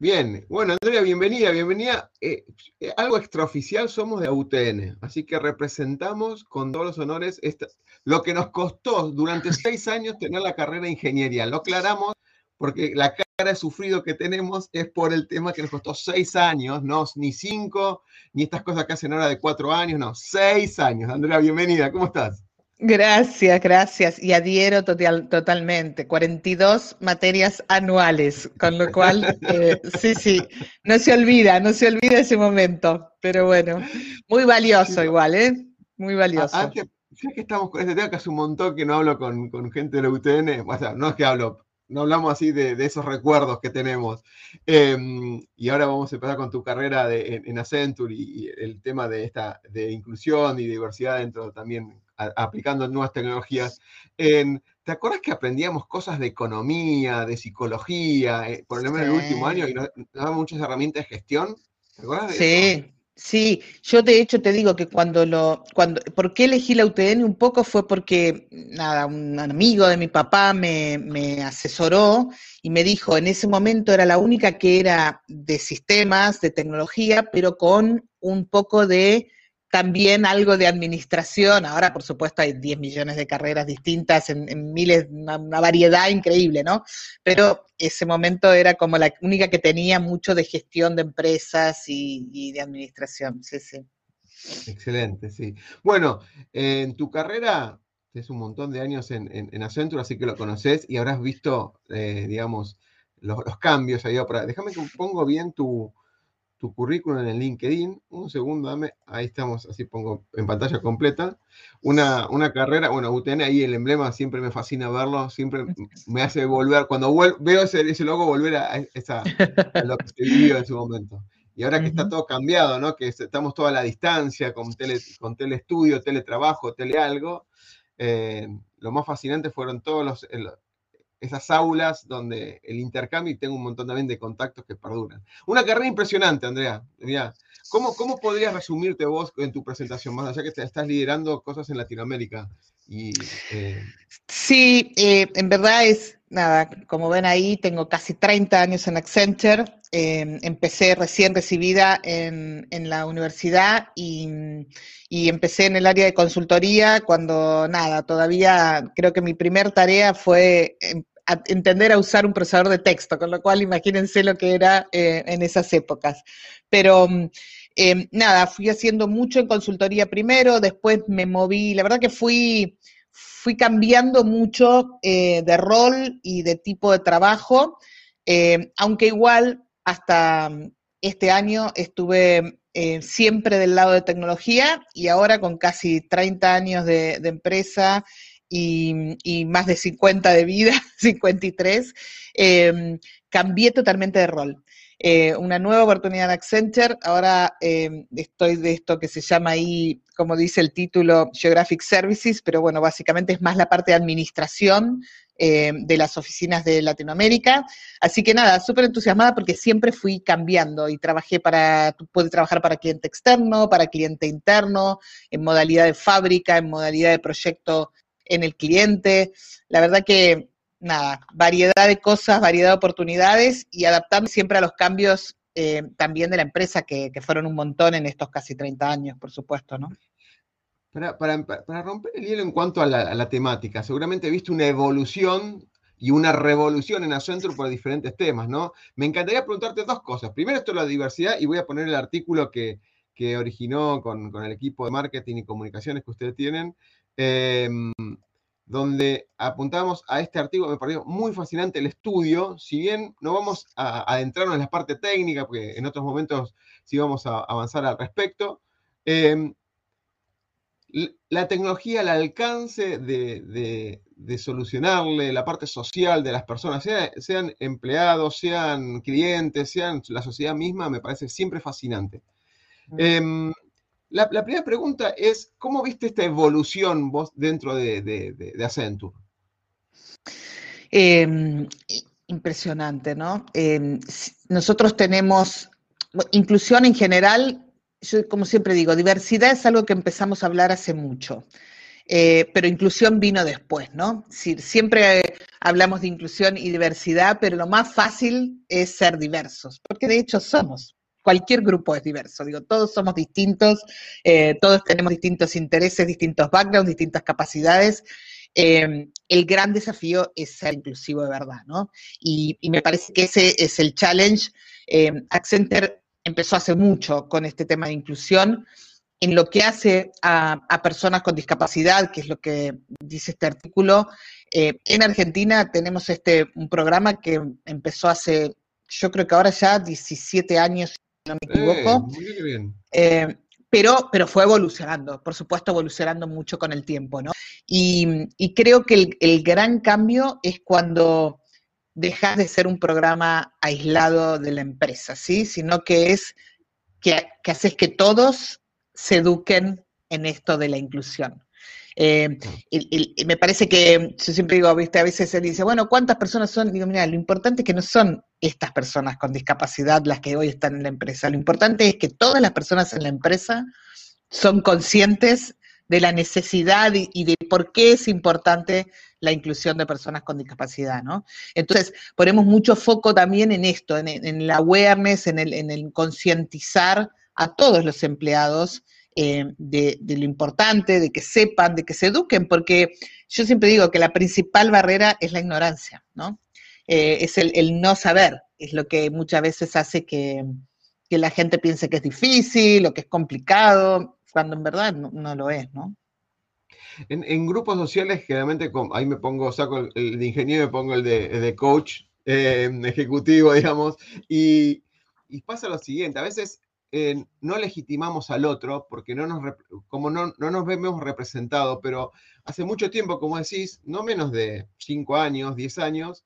Bien, bueno, Andrea, bienvenida, bienvenida. Eh, eh, algo extraoficial somos de UTN, así que representamos con todos los honores lo que nos costó durante seis años tener la carrera de ingeniería. Lo aclaramos porque la cara de sufrido que tenemos es por el tema que nos costó seis años, no ni cinco, ni estas cosas que hacen ahora de cuatro años, no, seis años. Andrea, bienvenida, ¿cómo estás? Gracias, gracias. Y adhiero total, totalmente. 42 materias anuales, con lo cual, eh, sí, sí, no se olvida, no se olvida ese momento. Pero bueno, muy valioso igual, ¿eh? Muy valioso. Antes, ya que estamos con este tema, que hace un montón que no hablo con, gente de la UTN, o sea, no es que hablo, no hablamos así de, esos recuerdos que tenemos. Em, y ahora vamos a empezar con tu carrera de, en, Accenture y, y, el tema de esta de inclusión y diversidad dentro también aplicando nuevas tecnologías. ¿Te acuerdas que aprendíamos cosas de economía, de psicología, eh, por lo menos en el último año, y nos, daban muchas herramientas de gestión? ¿Te acuerdas de sí. Sí, yo de hecho te digo que cuando lo, cuando, ¿por qué elegí la UTN? Un poco fue porque, nada, un amigo de mi papá me, me, asesoró y me dijo, en ese momento era la única que era de sistemas, de tecnología, pero con un poco de también algo de administración. Ahora, por supuesto, hay 10 millones de carreras distintas en, miles, una, variedad increíble, ¿no? Pero ese momento era como la única que tenía mucho de gestión de empresas y, de administración. Sí, sí. Excelente, sí. Bueno, en tu carrera, es un montón de años en, en, Accenture, así que lo conoces y habrás visto, eh, digamos, los, cambios ahí. Déjame que pongo bien tu, tu currículum en LinkedIn. Un segundo, dame. Ahí estamos, así pongo en pantalla completa. Una, una carrera, bueno, UTN, ahí el emblema siempre me fascina verlo, siempre me hace volver, cuando veo ese, ese, logo, volver a, esa, lo que se vivió en su momento. Y ahora que está todo cambiado, ¿no? Que estamos toda a la distancia, con, tele, con telestudio, teletrabajo, telealgo, eh, lo más fascinante fueron todos los, esas aulas donde el intercambio y tengo un montón también de contactos que perduran. Una carrera impresionante, Andrea. ¿cómo, ¿Cómo podrías resumirte vos en tu presentación, más allá que te estás liderando cosas en Latinoamérica? Y, eh, Sí, eh, en verdad es, nada, como ven ahí, tengo casi 30 años en Accenture. Em, empecé recién recibida en, la universidad y, empecé en el área de consultoría cuando, nada, todavía creo que mi primer tarea fue em, entender a usar un procesador de texto, con lo cual imagínense lo que era eh, en esas épocas. Pero em, nada, fui haciendo mucho en consultoría primero, después me moví, la verdad que fui, fui cambiando mucho eh, de rol y de tipo de trabajo, eh, aunque igual hasta mm, este año estuve siempre del lado de tecnología y ahora con casi 30 años de, empresa y, más de 50 de vida, 53, eh, cambié totalmente de rol. Eh, una nueva oportunidad en Accenture, ahora em, estoy de esto que se llama ahí, como dice el título, Geographic Services, pero bueno, básicamente es más la parte de administración em, de las oficinas de Latinoamérica. Así que nada, súper entusiasmada porque siempre fui cambiando y trabajé para, pude trabajar para cliente externo, para cliente interno, en modalidad de fábrica, en modalidad de proyecto en el cliente. La verdad que, nada, variedad de cosas, variedad de oportunidades y adaptando siempre a los cambios eh, también de la empresa, que, fueron un montón en estos casi 30 años, por supuesto, ¿no? Para, romper el hielo en cuanto a la, temática, seguramente viste una evolución y una revolución en Accenture por diferentes temas, ¿no? Me encantaría preguntarte dos cosas. Primero, esto de la diversidad, y voy a poner el artículo que, que originó con, el equipo de marketing y comunicaciones que ustedes tienen, em, donde apuntamos a este artículo, me pareció muy fascinante el estudio, si bien no vamos a adentrarnos en la parte técnica, porque en otros momentos sí vamos a avanzar al respecto, em, la tecnología al alcance de, solucionarle la parte social de las personas, sean empleados, sean clientes, sean la sociedad misma, me parece siempre fascinante. La, primera pregunta es, ¿cómo viste esta evolución vos dentro de, Accenture? Em, impresionante, ¿no? Em, nosotros tenemos, inclusión en general, yo como siempre digo, diversidad es algo que empezamos a hablar hace mucho, eh, pero inclusión vino después, ¿no? siempre hablamos de inclusión y diversidad, pero lo más fácil es ser diversos, porque de hecho somos. Cualquier grupo es diverso, digo, todos somos distintos, eh, todos tenemos distintos intereses, distintos backgrounds, distintas capacidades. Eh, el gran desafío es ser inclusivo de verdad, ¿no? Y, me parece que ese es el challenge. Accenter empezó hace mucho con este tema de inclusión, en lo que hace a, personas con discapacidad, que es lo que dice este artículo. Eh, en Argentina tenemos este, un programa que empezó hace, yo creo que ahora ya 17 años, no me equivoco. Eh, pero, pero fue evolucionando, por supuesto, evolucionando mucho con el tiempo, ¿no? Y, creo que el, el, gran cambio es cuando dejar de ser un programa aislado de la empresa, ¿sí? Sino que es que, haces que todos se eduquen en esto de la inclusión. Eh, y, me parece que, yo siempre digo, ¿viste? a veces se dice, bueno, ¿cuántas personas son? Digo, mira, lo importante es que no son estas personas con discapacidad las que hoy están en la empresa. Lo importante es que todas las personas en la empresa son conscientes de la necesidad y, de por qué es importante la inclusión de personas con discapacidad, ¿no? Entonces, ponemos mucho foco también en esto, en, el awareness, en el, concientizar a todos los empleados eh, de, lo importante, de que sepan, de que se eduquen, porque yo siempre digo que la principal barrera es la ignorancia, ¿no? Eh, es el, no saber, es lo que muchas veces hace que, la gente piense que es difícil o que es complicado, cuando en verdad no, lo es, ¿no? En, grupos sociales, generalmente, ahí me pongo, saco el, de ingeniero, me pongo el de, coach eh, ejecutivo, digamos, y, pasa lo siguiente, a veces eh, no legitimamos al otro porque no nos, como no, no nos vemos representados, pero hace mucho tiempo, como decís, no menos de 5 años, 10 años,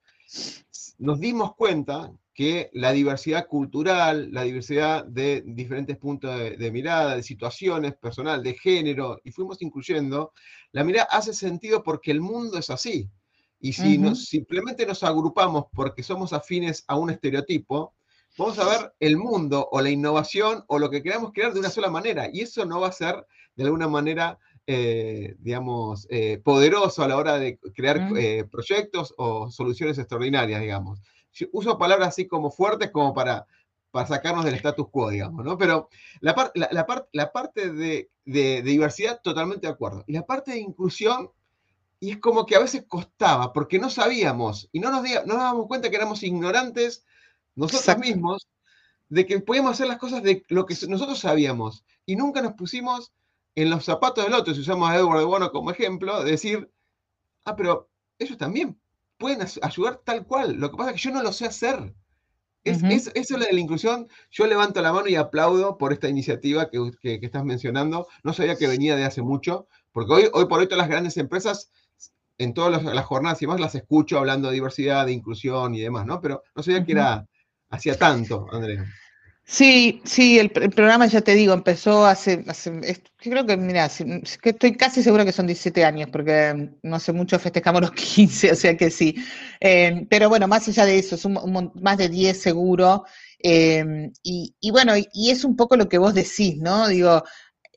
nos dimos cuenta que la diversidad cultural, la diversidad de diferentes puntos de, mirada, de situaciones personal, de género, y fuimos incluyendo, la mirada hace sentido porque el mundo es así. Y si nos, simplemente nos agrupamos porque somos afines a un estereotipo, vamos a ver el mundo o la innovación o lo que queramos crear de una sola manera. Y eso no va a ser de alguna manera, eh, digamos, eh, poderoso a la hora de crear eh, proyectos o soluciones extraordinarias, digamos uso palabras así como fuertes como para, para sacarnos del status quo, digamos, ¿no? Pero la, la, parte de, diversidad, totalmente de acuerdo. Y la parte de inclusión, y es como que a veces costaba, porque no sabíamos, y no nos, no nos dábamos cuenta que éramos ignorantes nosotros mismos, de que podíamos hacer las cosas de lo que nosotros sabíamos, y nunca nos pusimos en los zapatos del otro, si usamos a Edward de Bono como ejemplo, de decir, ah, pero ellos también pueden ayudar tal cual. Lo que pasa es que yo no lo sé hacer. Es, eso es lo de la inclusión. Yo levanto la mano y aplaudo por esta iniciativa que, estás mencionando. No sabía que venía de hace mucho, porque hoy, hoy por hoy todas las grandes empresas, en todas las, jornadas y demás, las escucho hablando de diversidad, de inclusión y demás, ¿no? Pero no sabía que era hacía tanto, Andrea. Sí, sí, el, programa ya te digo, empezó hace, hace creo que, mira, que estoy casi seguro que son 17 años, porque no sé mucho festejamos los 15, o sea que sí. Eh, pero bueno, más allá de eso, es un, más de 10 seguro. Eh, y, bueno, y, es un poco lo que vos decís, ¿no? Digo,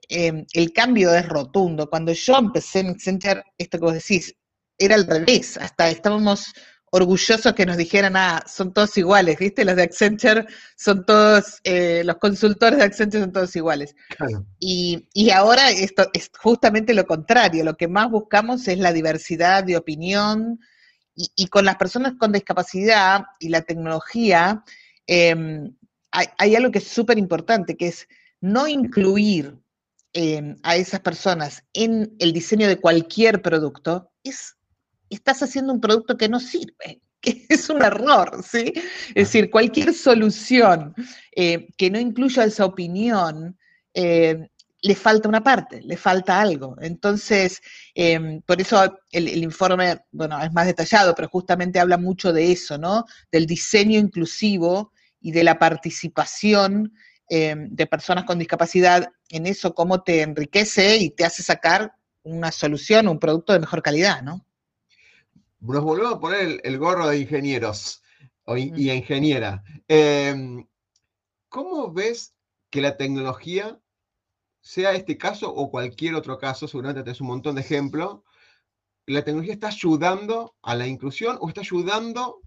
el cambio es rotundo. Cuando yo empecé en Accenture, esto que vos decís, era al revés, hasta estábamos orgullosos que nos dijeran, ah, son todos iguales, ¿viste? Los de Accenture son todos, eh, los consultores de Accenture son todos iguales. Y, ahora esto es justamente lo contrario, lo que más buscamos es la diversidad de opinión y, con las personas con discapacidad y la tecnología, em, hay, algo que es súper importante, que es no incluir em, a esas personas en el diseño de cualquier producto, es, estás haciendo un producto que no sirve, que es un error, ¿sí? Es decir, cualquier solución eh, que no incluya esa opinión, eh, le falta una parte, le falta algo. Entonces, em, por eso el, informe, bueno, es más detallado, pero justamente habla mucho de eso, ¿no? Del diseño inclusivo y de la participación de personas con discapacidad en eso, cómo te enriquece y te hace sacar una solución, un producto de mejor calidad, ¿no? Nos volvemos a poner el, gorro de ingenieros y ingeniera. Em, ¿Cómo ves que la tecnología sea este caso o cualquier otro caso, seguramente tenés un montón de ejemplos, la tecnología está ayudando a la inclusión o está ayudando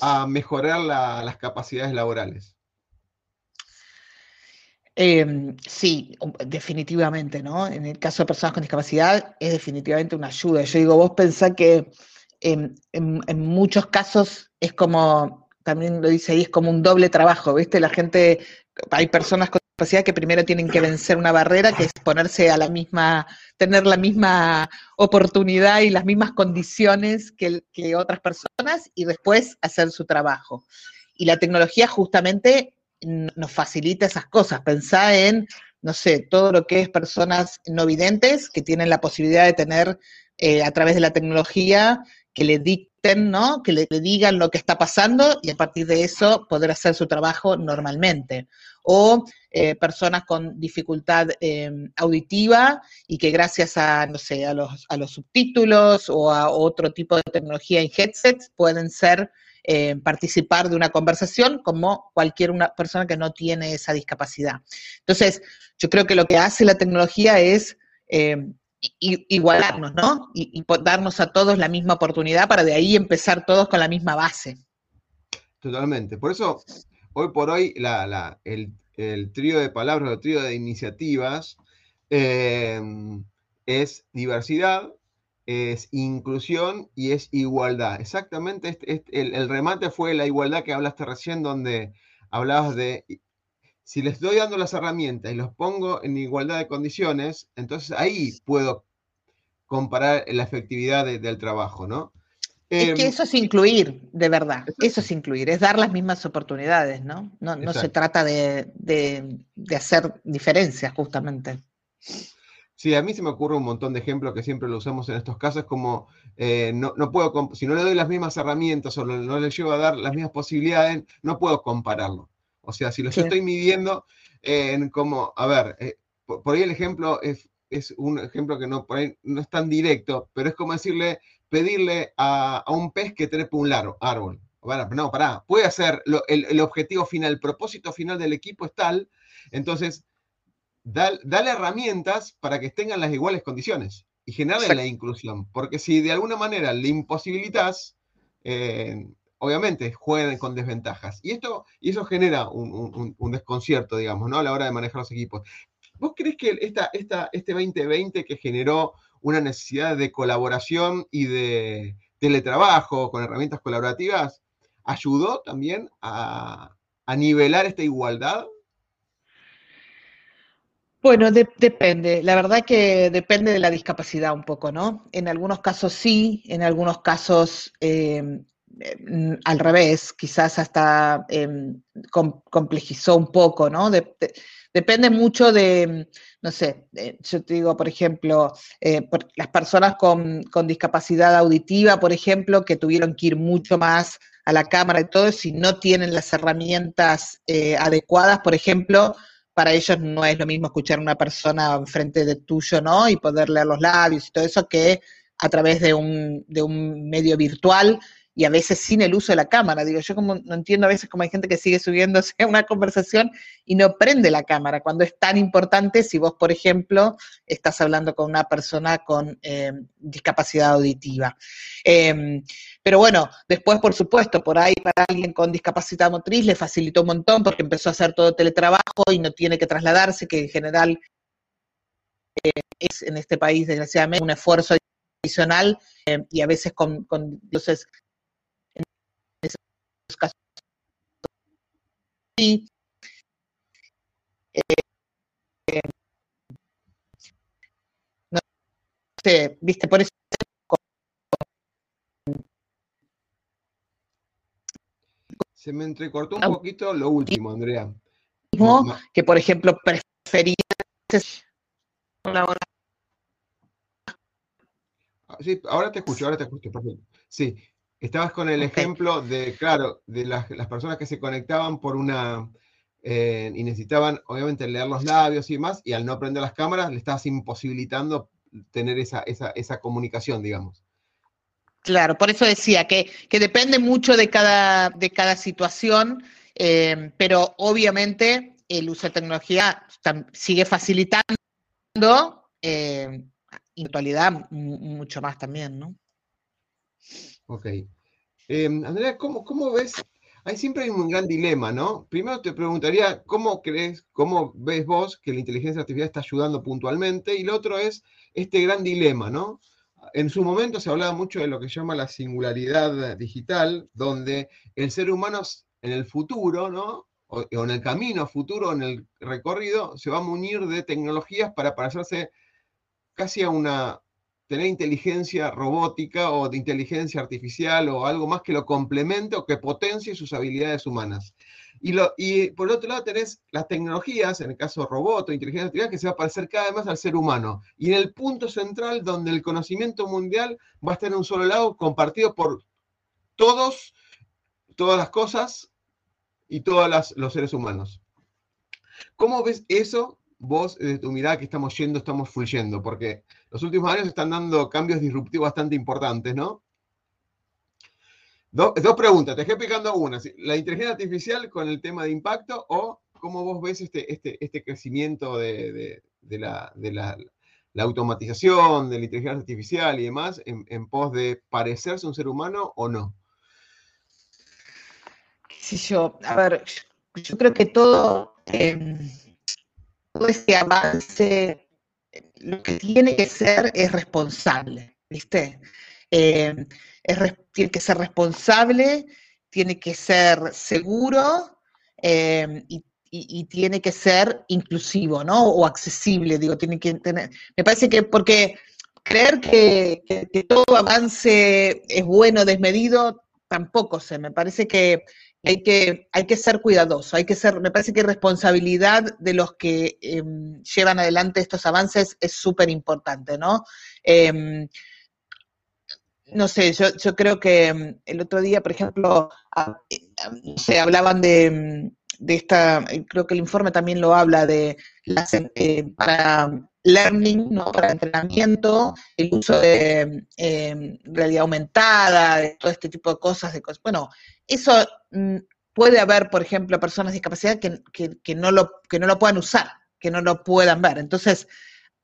a mejorar las capacidades laborales. Em, sí, definitivamente, ¿no? En el caso de personas con discapacidad es definitivamente una ayuda. Yo digo, vos pensás que en, muchos casos es como, también lo dice ahí, es como un doble trabajo, ¿viste? La gente, hay personas con que primero tienen que vencer una barrera, que es ponerse a la misma, tener la misma oportunidad y las mismas condiciones que, que otras personas y después hacer su trabajo. Y la tecnología justamente nos facilita esas cosas. Pensá en, no sé, todo lo que es personas no videntes que tienen la posibilidad de tener eh, a través de la tecnología que le dicten, ¿no? Que le, digan lo que está pasando y a partir de eso poder hacer su trabajo normalmente. O eh, personas con dificultad eh, auditiva y que gracias a, no sé, a los, subtítulos o a otro tipo de tecnología en headsets pueden ser, eh, participar de una conversación como cualquier una persona que no tiene esa discapacidad. Entonces, yo creo que lo que hace la tecnología es igualarnos, ¿no? Y, darnos a todos la misma oportunidad para de ahí empezar todos con la misma base. Totalmente. Por eso, hoy por hoy, el, trío de palabras, el trío de iniciativas em, es diversidad, es inclusión y es igualdad. Exactamente, este, este, el, remate fue la igualdad que hablaste recién, donde hablabas de si les doy dando las herramientas y los pongo en igualdad de condiciones, entonces ahí puedo comparar la efectividad del trabajo, ¿no? Es que em, eso es incluir, de verdad, eso es incluir, es dar las mismas oportunidades, ¿no? No, se trata de, hacer diferencias, justamente. Sí, a mí se me ocurre un montón de ejemplos que siempre lo usamos en estos casos, como eh, no, puedo, si no le doy las mismas herramientas o no le llevo a dar las mismas posibilidades, no puedo compararlo. O sea, si lo estoy midiendo en como, a ver, eh, por, ahí el ejemplo es, un ejemplo que no, no es tan directo, pero es como decirle, pedirle a, un pez que trepe un largo, árbol. Bueno, no, pará, puede hacer el, objetivo final, el propósito final del equipo es tal, entonces, dale, herramientas para que tengan las iguales condiciones y generarle la inclusión, porque si de alguna manera le imposibilitas, eh, obviamente juegan con desventajas. Y, esto, y eso genera un, desconcierto, digamos, ¿no? A la hora de manejar los equipos. ¿Vos crees que esta, esta, este 2020 que generó una necesidad de colaboración y de teletrabajo con herramientas colaborativas ayudó también a, nivelar esta igualdad? Bueno, depende. La verdad que depende de la discapacidad un poco, ¿no? En algunos casos sí, en algunos casos eh, Mm, al revés, quizás hasta em, complejizó un poco, ¿no? depende mucho de, no sé, yo te digo, por ejemplo, eh, las personas con, discapacidad auditiva, por ejemplo, que tuvieron que ir mucho más a la cámara y todo, si no tienen las herramientas eh, adecuadas, por ejemplo, para ellos no es lo mismo escuchar a una persona enfrente de tuyo, ¿no? Y poder leer los labios y todo eso que a través de un, de un medio virtual y a veces sin el uso de la cámara. Digo, yo como no entiendo a veces cómo hay gente que sigue subiéndose a una conversación y no prende la cámara, cuando es tan importante si vos, por ejemplo, estás hablando con una persona con eh, discapacidad auditiva. Em, pero bueno, después, por supuesto, por ahí para alguien con discapacidad motriz le facilitó un montón porque empezó a hacer todo teletrabajo y no tiene que trasladarse, que en general eh, es en este país, desgraciadamente, un esfuerzo adicional eh, y a veces con, con entonces casos. Eh, no sé, viste, por eso Se me entrecortó un poquito lo último, Andrea. Que, por ejemplo, prefería... Ah, sí, ahora te escucho, ahora te escucho, perfecto. Sí, estabas con el ejemplo de, claro, de las, personas que se conectaban por una, eh, y necesitaban, obviamente, leer los labios y demás, y al no prender las cámaras, le estabas imposibilitando tener esa, esa comunicación, digamos. Claro, por eso decía que, depende mucho de cada, de cada situación, eh, pero obviamente el uso de tecnología sigue facilitando eh, en actualidad mucho más también, ¿no? Ok. Eh, Andrea, ¿cómo, ¿cómo, ves? Hay siempre hay un gran dilema, ¿no? Primero te preguntaría, ¿cómo crees, cómo ves vos que la inteligencia artificial está ayudando puntualmente? Y lo otro es este gran dilema, ¿no? en su momento se hablaba mucho de lo que se llama la singularidad digital, donde el ser humano en el futuro, ¿no? O, en el camino futuro, en el recorrido, se va a munir de tecnologías para parecerse casi a una, tener inteligencia robótica o de inteligencia artificial o algo más que lo complemente o que potencie sus habilidades humanas. Y, lo, y por otro lado tenés las tecnologías, en el caso robot o inteligencia artificial, que se va a parecer cada vez más al ser humano. Y en el punto central donde el conocimiento mundial va a estar en un solo lado, compartido por todos, todas las cosas y todos los seres humanos. ¿Cómo ves eso vos, desde tu mirada, que estamos yendo, estamos fluyendo? Porque los últimos años están dando cambios disruptivos bastante importantes, ¿no? dos preguntas, te dejé picando una. ¿La inteligencia artificial con el tema de impacto o cómo vos ves este, este, este crecimiento de, la, automatización, de la inteligencia artificial y demás en, pos de parecerse un ser humano o no? Sí, yo, a ver, yo creo que todo, em, todo este avance, lo que tiene que ser es responsable, ¿viste? Em, tiene que ser responsable, tiene que ser seguro eh, y, tiene que ser inclusivo, ¿no? O accesible, digo, tiene que tener. Me parece que porque creer que, todo avance es bueno, desmedido, tampoco sé. Me parece que hay que, hay que ser cuidadoso, hay que ser, me parece que responsabilidad de los que em, llevan adelante estos avances es súper importante, ¿no? Em, no sé, yo, yo creo que mm, el otro día, por ejemplo, eh, se hablaban de, de, esta, eh, creo que el informe también lo habla de las, eh, para learning, ¿no? para entrenamiento, el uso de em, realidad aumentada, de todo este tipo de cosas, de cosas. Bueno, eso mm, puede haber, por ejemplo, personas de discapacidad que, que, que, no lo, que no lo puedan usar, que no lo puedan ver. Entonces,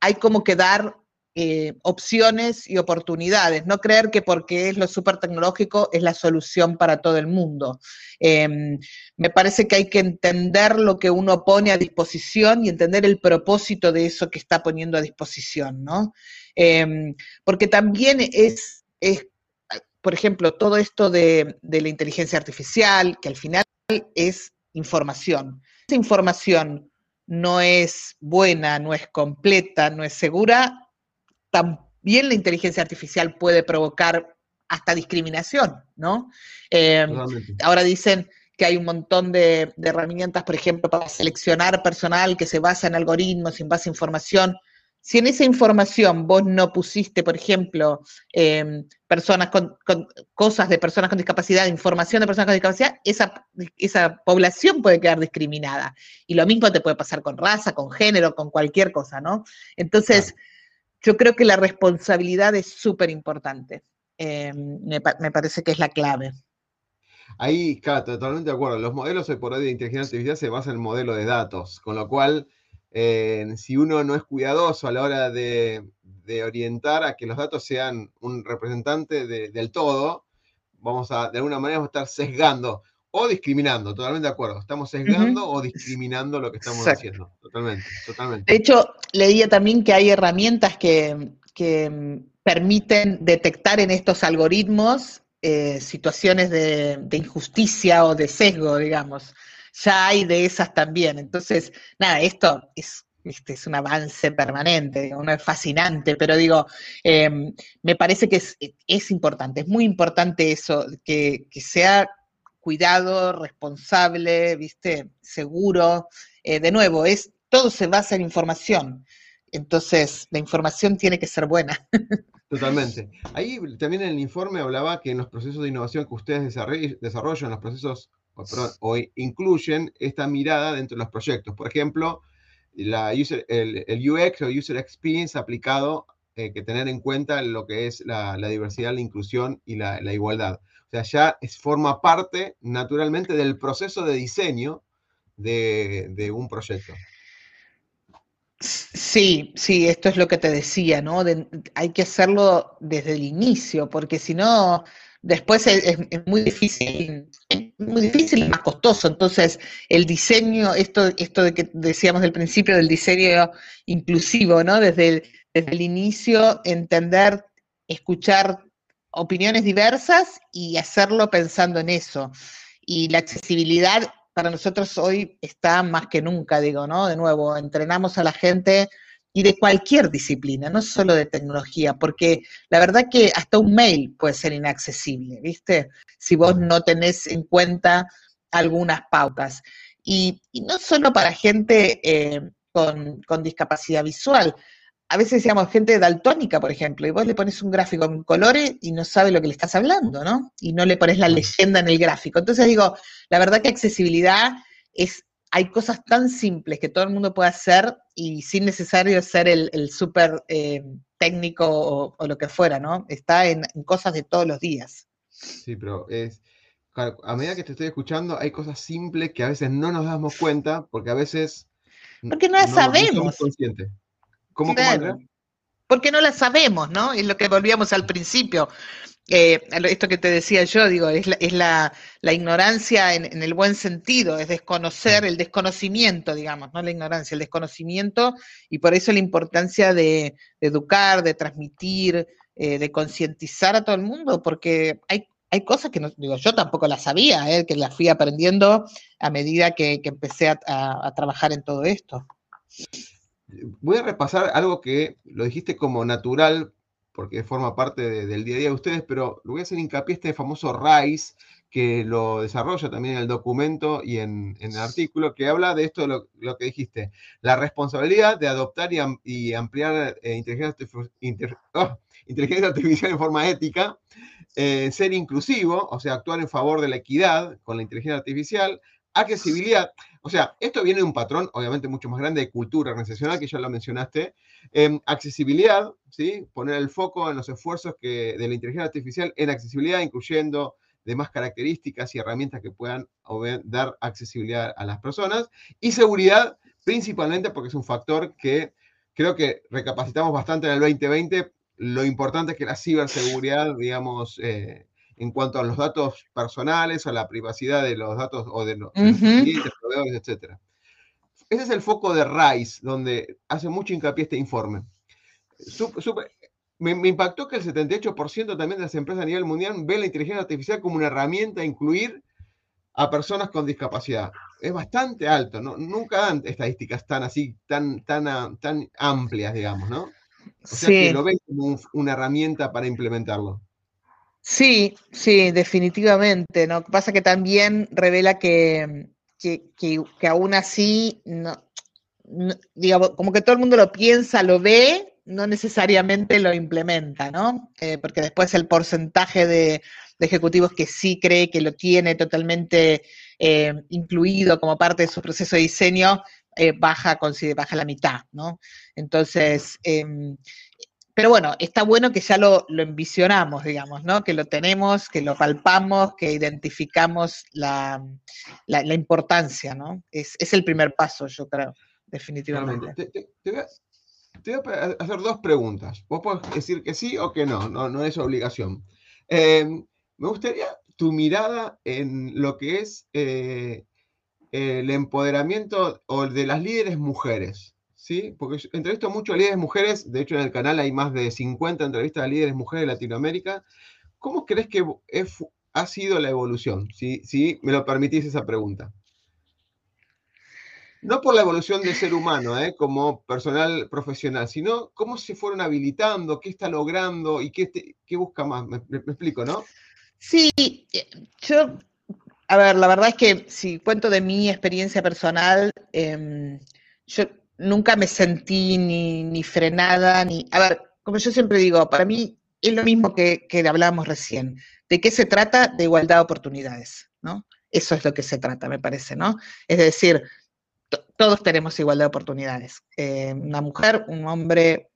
hay como que dar eh, opciones y oportunidades, no creer que porque es lo súper tecnológico es la solución para todo el mundo. Em, me parece que hay que entender lo que uno pone a disposición y entender el propósito de eso que está poniendo a disposición, ¿no? Em, porque también es, es, por ejemplo, todo esto de, de la inteligencia artificial, que al final es información. Esa información no es buena, no es completa, no es segura, también la inteligencia artificial puede provocar hasta discriminación, ¿no? Eh, ahora dicen que hay un montón de, herramientas, por ejemplo, para seleccionar personal que se basa en algoritmos, en base a información. Si en esa información vos no pusiste, por ejemplo, em, personas con, cosas de personas con discapacidad, información de personas con discapacidad, esa, esa población puede quedar discriminada. Y lo mismo te puede pasar con raza, con género, con cualquier cosa, ¿no? Entonces, yo creo que la responsabilidad es súper importante. Eh, me, parece que es la clave. Ahí, claro, totalmente de acuerdo. Los modelos hoy por hoy de inteligencia artificial se basan en el modelo de datos, con lo cual, eh, si uno no es cuidadoso a la hora de, orientar a que los datos sean un representante del todo, vamos a, de alguna manera, estar sesgando o discriminando, totalmente de acuerdo. Estamos sesgando o discriminando lo que estamos haciendo, totalmente, totalmente. De hecho, leía también que hay herramientas que, permiten detectar en estos algoritmos eh, situaciones de, injusticia o de sesgo, digamos. Ya hay de esas también. Entonces, nada, esto es es un avance permanente, no es fascinante, pero digo, em, me parece que es, importante, es muy importante eso, que, sea cuidado, responsable, ¿viste? Seguro. Eh, de nuevo, es, todo se basa en información. Entonces, la información tiene que ser buena. Totalmente. Ahí también en el informe hablaba que en los procesos de innovación que ustedes desarrollan, los procesos o, incluyen esta mirada dentro de los proyectos. Por ejemplo, la el, UX o User Experience aplicado, eh, que tener en cuenta lo que es la, diversidad, la inclusión y la, igualdad. O sea, ya forma parte naturalmente del proceso de diseño de, un proyecto. Sí, sí, esto es lo que te decía, ¿no? hay que hacerlo desde el inicio, porque si no, después es, muy difícil, es muy difícil y más costoso. Entonces, el diseño, esto, esto de que decíamos del principio del diseño inclusivo, ¿no? Desde desde el inicio, entender, escuchar opiniones diversas y hacerlo pensando en eso. Y la accesibilidad para nosotros hoy está más que nunca, digo, ¿no? De nuevo, entrenamos a la gente y de cualquier disciplina, no solo de tecnología, porque la verdad que hasta un mail puede ser inaccesible, ¿viste? Si vos no tenés en cuenta algunas pautas. Y, no solo para gente eh, con, discapacidad visual, a veces decíamos gente daltónica, por ejemplo, y vos le pones un gráfico en colores y no sabe lo que le estás hablando, ¿no? Y no le pones la leyenda en el gráfico. Entonces digo, la verdad que accesibilidad es hay cosas tan simples que todo el mundo puede hacer y sin necesario ser el, el súper eh, técnico o, lo que fuera, ¿no? Está en, cosas de todos los días. Sí, pero es, a medida que te estoy escuchando, hay cosas simples que a veces no nos damos cuenta porque a veces... Porque no las sabemos. ¿Cómo, claro. Porque no las sabemos, ¿no? Es lo que volvíamos al principio. Eh, esto que te decía yo, digo, es la, es la, ignorancia en, el buen sentido, es desconocer, el desconocimiento, digamos, no la ignorancia, el desconocimiento, y por eso la importancia de, educar, de transmitir, eh, de concientizar a todo el mundo, porque hay, hay cosas que no, digo, yo tampoco las sabía, eh, que las fui aprendiendo a medida que, empecé a trabajar en todo esto. Voy a repasar algo que lo dijiste como natural porque forma parte del día a día de ustedes, pero voy a hacer hincapié este famoso RISE, que lo desarrolla también en el documento y en, el artículo, que habla de esto, lo, lo que dijiste, la responsabilidad de adoptar y, ampliar eh, inteligencia, oh, inteligencia, artificial en forma ética, eh, ser inclusivo, o sea, actuar en favor de la equidad con la inteligencia artificial, accesibilidad, o sea, esto viene de un patrón, obviamente, mucho más grande de cultura organizacional, que ya lo mencionaste. Em, accesibilidad, ¿sí? Poner el foco en los esfuerzos que, de la inteligencia artificial en accesibilidad, incluyendo demás características y herramientas que puedan dar accesibilidad a las personas. Y seguridad, principalmente porque es un factor que creo que recapacitamos bastante en el 2020. Lo importante es que la ciberseguridad, digamos, eh, en cuanto a los datos personales, a la privacidad de los datos o de los, clientes, proveedores, etc. Ese es el foco de RISE, donde hace mucho hincapié este informe. me, impactó que el 78% también de las empresas a nivel mundial ven la inteligencia artificial como una herramienta a incluir a personas con discapacidad. Es bastante alto, ¿no? Nunca dan estadísticas tan así, tan, tan, tan amplias, digamos, ¿no? O sea que lo ven como una herramienta para implementarlo. Sí, sí, definitivamente. ¿no? Pasa que también revela que, que, aún así, no, como que todo el mundo lo piensa, lo ve, no necesariamente lo implementa, ¿no? Eh, porque después el porcentaje de, ejecutivos que sí cree que lo tiene totalmente eh, incluido como parte de su proceso de diseño, eh, baja, baja la mitad, ¿no? Entonces, em, pero bueno, está bueno que ya lo, lo envisionamos, digamos, ¿no? Que lo tenemos, que lo palpamos, que identificamos la, importancia, ¿no? Es, el primer paso, yo creo, definitivamente. Te, voy a, hacer dos preguntas. Vos podés decir que sí o que no, no, no es obligación. Eh, me gustaría tu mirada en lo que es eh, el empoderamiento de las líderes mujeres. ¿Sí? Porque entrevisto mucho a líderes mujeres, de hecho en el canal hay más de 50 entrevistas a líderes mujeres de Latinoamérica. ¿Cómo crees que ha sido la evolución? Si, si me lo permitís esa pregunta. no por la evolución del ser humano, ¿eh? como personal profesional, sino cómo se fueron habilitando, qué está logrando y qué, qué busca más. Me, explico, ¿no? Sí, eh, yo, a ver, la verdad es que si cuento de mi experiencia personal, em, yo nunca me sentí ni, ni, frenada, ni... A ver, como yo siempre digo, para mí es lo mismo que, que hablábamos recién. ¿De qué se trata? De igualdad de oportunidades, ¿no? Eso es lo que se trata, me parece, ¿no? Es decir, todos tenemos igualdad de oportunidades. Eh, una mujer, un hombre,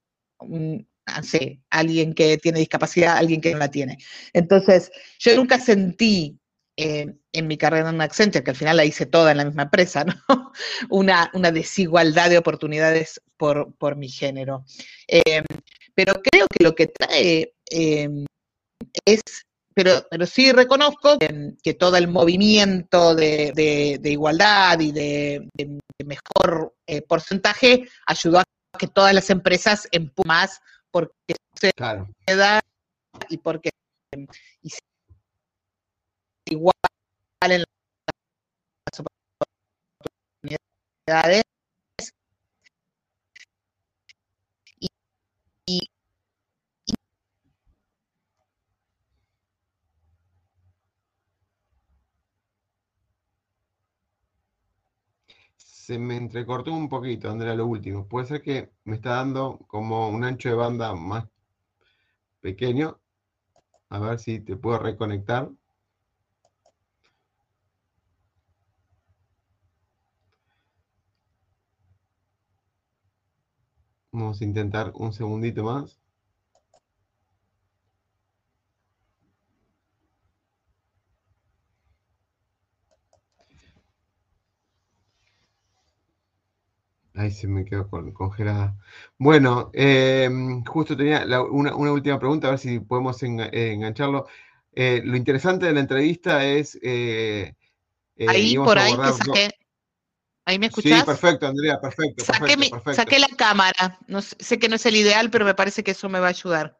ah, alguien que tiene discapacidad, alguien que no la tiene. Entonces, yo nunca sentí eh, en mi carrera en Accenture, que al final la hice toda en la misma empresa, ¿no? una, una, desigualdad de oportunidades por, por mi género. Eh, pero creo que lo que trae es pero, pero sí reconozco que, todo el movimiento de, igualdad y de, mejor eh, porcentaje ayudó a que todas las empresas empujen más porque se da y porque y igual en las oportunidades se me entrecortó un poquito, Andrea, lo último. Puede ser que me está dando como un ancho de banda más pequeño. A ver si te puedo reconectar. Vamos a intentar un segundito más. Ahí se me quedó congelada. Bueno, em, justo tenía una, última pregunta, a ver si podemos engancharlo. Eh, lo interesante de la entrevista es... Eh, eh, ahí, por ahí te saqué. ¿Ahí me escuchás? Sí, perfecto, Andrea, perfecto. Saqué, la cámara. No, sé que no es el ideal, pero me parece que eso me va a ayudar.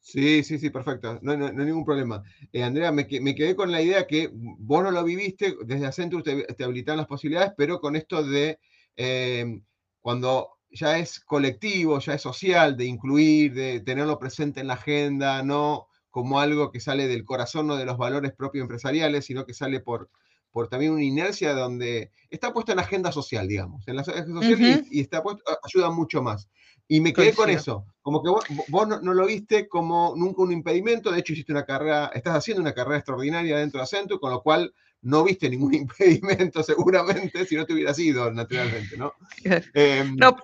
Sí, sí, sí, perfecto. No, hay ningún problema. Andrea, me, quedé con la idea que vos no lo viviste, desde Accenture te, te habilitan las posibilidades, pero con esto de Em, cuando ya es colectivo, ya es social, de incluir, de tenerlo presente en la agenda, no como algo que sale del corazón, no de los valores propios empresariales, sino que sale por, por también una inercia donde está puesta en agenda social, digamos, en la agenda social y, está puesto, ayuda mucho más. Y me quedé con eso, como que vos, no, lo viste como nunca un impedimento, de hecho hiciste una carrera, estás haciendo una carrera extraordinaria dentro de Acento, con lo cual no viste ningún impedimento seguramente si no te hubiera sido naturalmente, ¿no? Em, no,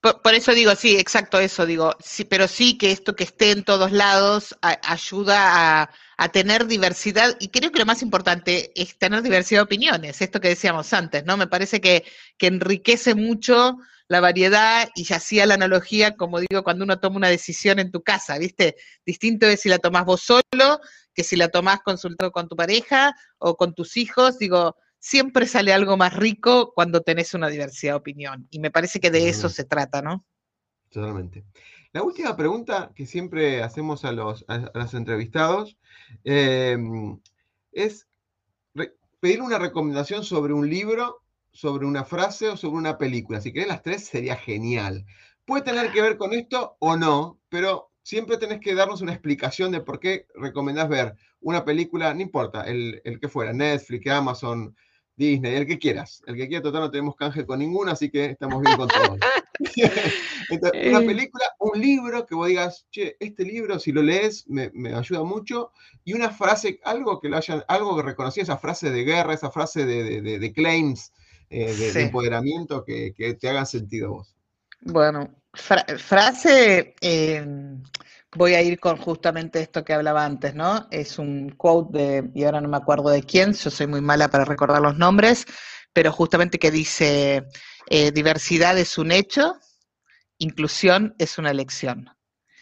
por, eso digo, sí, exacto eso, digo, sí, pero sí que esto que esté en todos lados ayuda a, tener diversidad, y creo que lo más importante es tener diversidad de opiniones, esto que decíamos antes, ¿no? Me parece que, que enriquece mucho la variedad y ya hacía la analogía, como digo, cuando uno toma una decisión en tu casa, ¿viste? Distinto es si la tomás vos solo que si la tomás consultado con tu pareja o con tus hijos, digo, siempre sale algo más rico cuando tenés una diversidad de opinión. Y me parece que de eso se trata, ¿no? Totalmente. La última pregunta que siempre hacemos a los, entrevistados em, es pedir una recomendación sobre un libro, sobre una frase o sobre una película. Si querés las tres, sería genial. Puede tener que ver con esto o no, pero siempre tenés que darnos una explicación de por qué recomendás ver una película, no importa, el, que fuera, Netflix, Amazon, Disney, el que quieras. El que quiera, total, no tenemos canje con ninguno, así que estamos bien con todos. una película, un libro que vos digas, che, este libro, si lo lees, me, ayuda mucho. Y una frase, algo que lo hayan, algo que reconocí, esa frase de guerra, esa frase de, claims, eh, de, empoderamiento que, que te hagan sentido a vos. Bueno, frase, eh, voy a ir con justamente esto que hablaba antes, ¿no? Es un quote de, y ahora no me acuerdo de quién, yo soy muy mala para recordar los nombres, pero justamente que dice, eh, diversidad es un hecho, inclusión es una elección.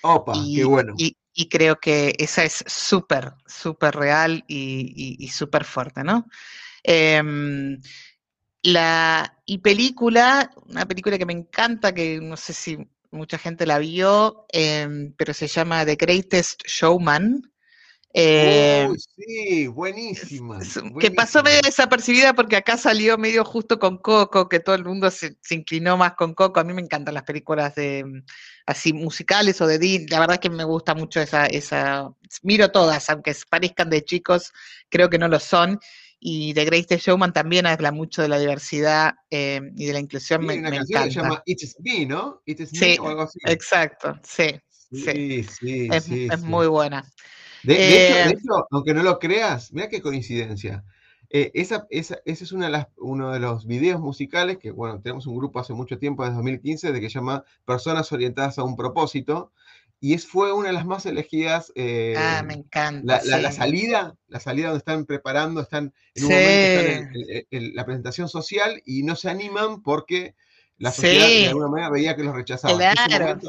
Opa, qué bueno. Y, creo que esa es súper, súper real y, súper fuerte, ¿no? Em, la, y película, una película que me encanta, que no sé si mucha gente la vio, em, pero se llama The Greatest Showman. Eh, sí, buenísima, Que pasó medio desapercibida porque acá salió medio justo con Coco, que todo el mundo se, inclinó más con Coco. A mí me encantan las películas de mm, así musicales o de Disney. La verdad es que me gusta mucho esa, esa. Miro todas, aunque parezcan de chicos, creo que no lo son. Y The Greatest Showman también habla mucho de la diversidad eh, y de la inclusión. me, una canción encanta. se llama It's Me, ¿no? It's sí, o algo así. Exacto, sí. Sí, sí, es, es muy buena. De, eh, hecho, aunque no lo creas, mira qué coincidencia. Eh, esa, ese es una de las, uno de los videos musicales que, bueno, tenemos un grupo hace mucho tiempo, desde 2015, de que se llama Personas Orientadas a un Propósito, y es, fue una de las más elegidas. Eh, ah, me encanta. La, salida, la salida donde están preparando, están en un momento en, la presentación social y no se animan porque la sociedad de alguna manera veía que los rechazaba. Claro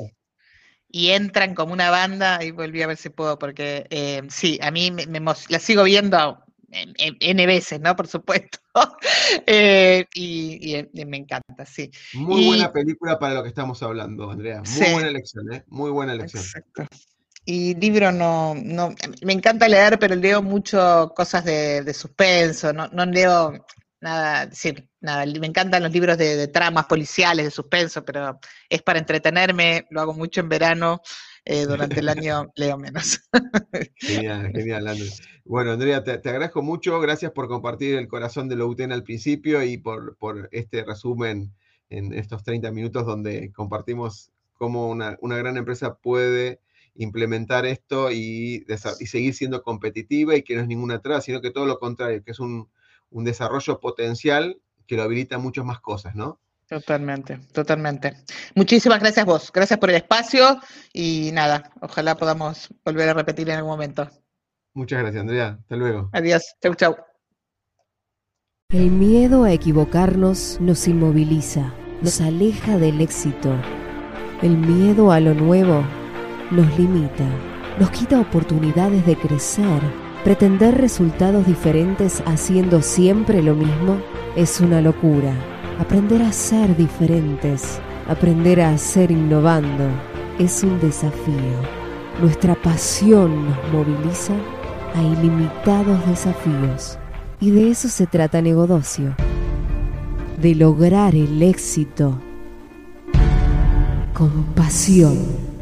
y entran como una banda, y volví a ver si puedo, porque eh, sí, a mí me, la sigo viendo N veces, ¿no? Por supuesto. Eh, y, me encanta, sí. Muy buena película para lo que estamos hablando, Andrea. Muy buena elección, ¿eh? Muy buena elección. Exacto. Y libro no, no, me encanta leer, pero leo mucho cosas de, de suspenso, no, no leo nada, decir, nada, me encantan los libros de, tramas policiales, de suspenso, pero es para entretenerme, lo hago mucho en verano, eh, durante el año leo menos. genial, genial, Andrés. Bueno, Andrea, te, agradezco mucho, gracias por compartir el corazón de Louten al principio y por, este resumen en estos 30 minutos donde compartimos cómo una, gran empresa puede implementar esto y, y, seguir siendo competitiva y que no es ninguna atrás, sino que todo lo contrario, que es un, un desarrollo potencial que lo habilita muchas más cosas, ¿no? Totalmente, totalmente. Muchísimas gracias vos, gracias por el espacio y nada, ojalá podamos volver a repetir en algún momento. Muchas gracias, Andrea. Hasta luego. Adiós. Chau, chau. El miedo a equivocarnos nos inmoviliza, nos aleja del éxito. El miedo a lo nuevo nos limita, nos quita oportunidades de crecer Pretender resultados diferentes haciendo siempre lo mismo es una locura. Aprender a ser diferentes, aprender a ser innovando, es un desafío. Nuestra pasión nos moviliza a ilimitados desafíos. Y de eso se trata Negodocio. De lograr el éxito con pasión.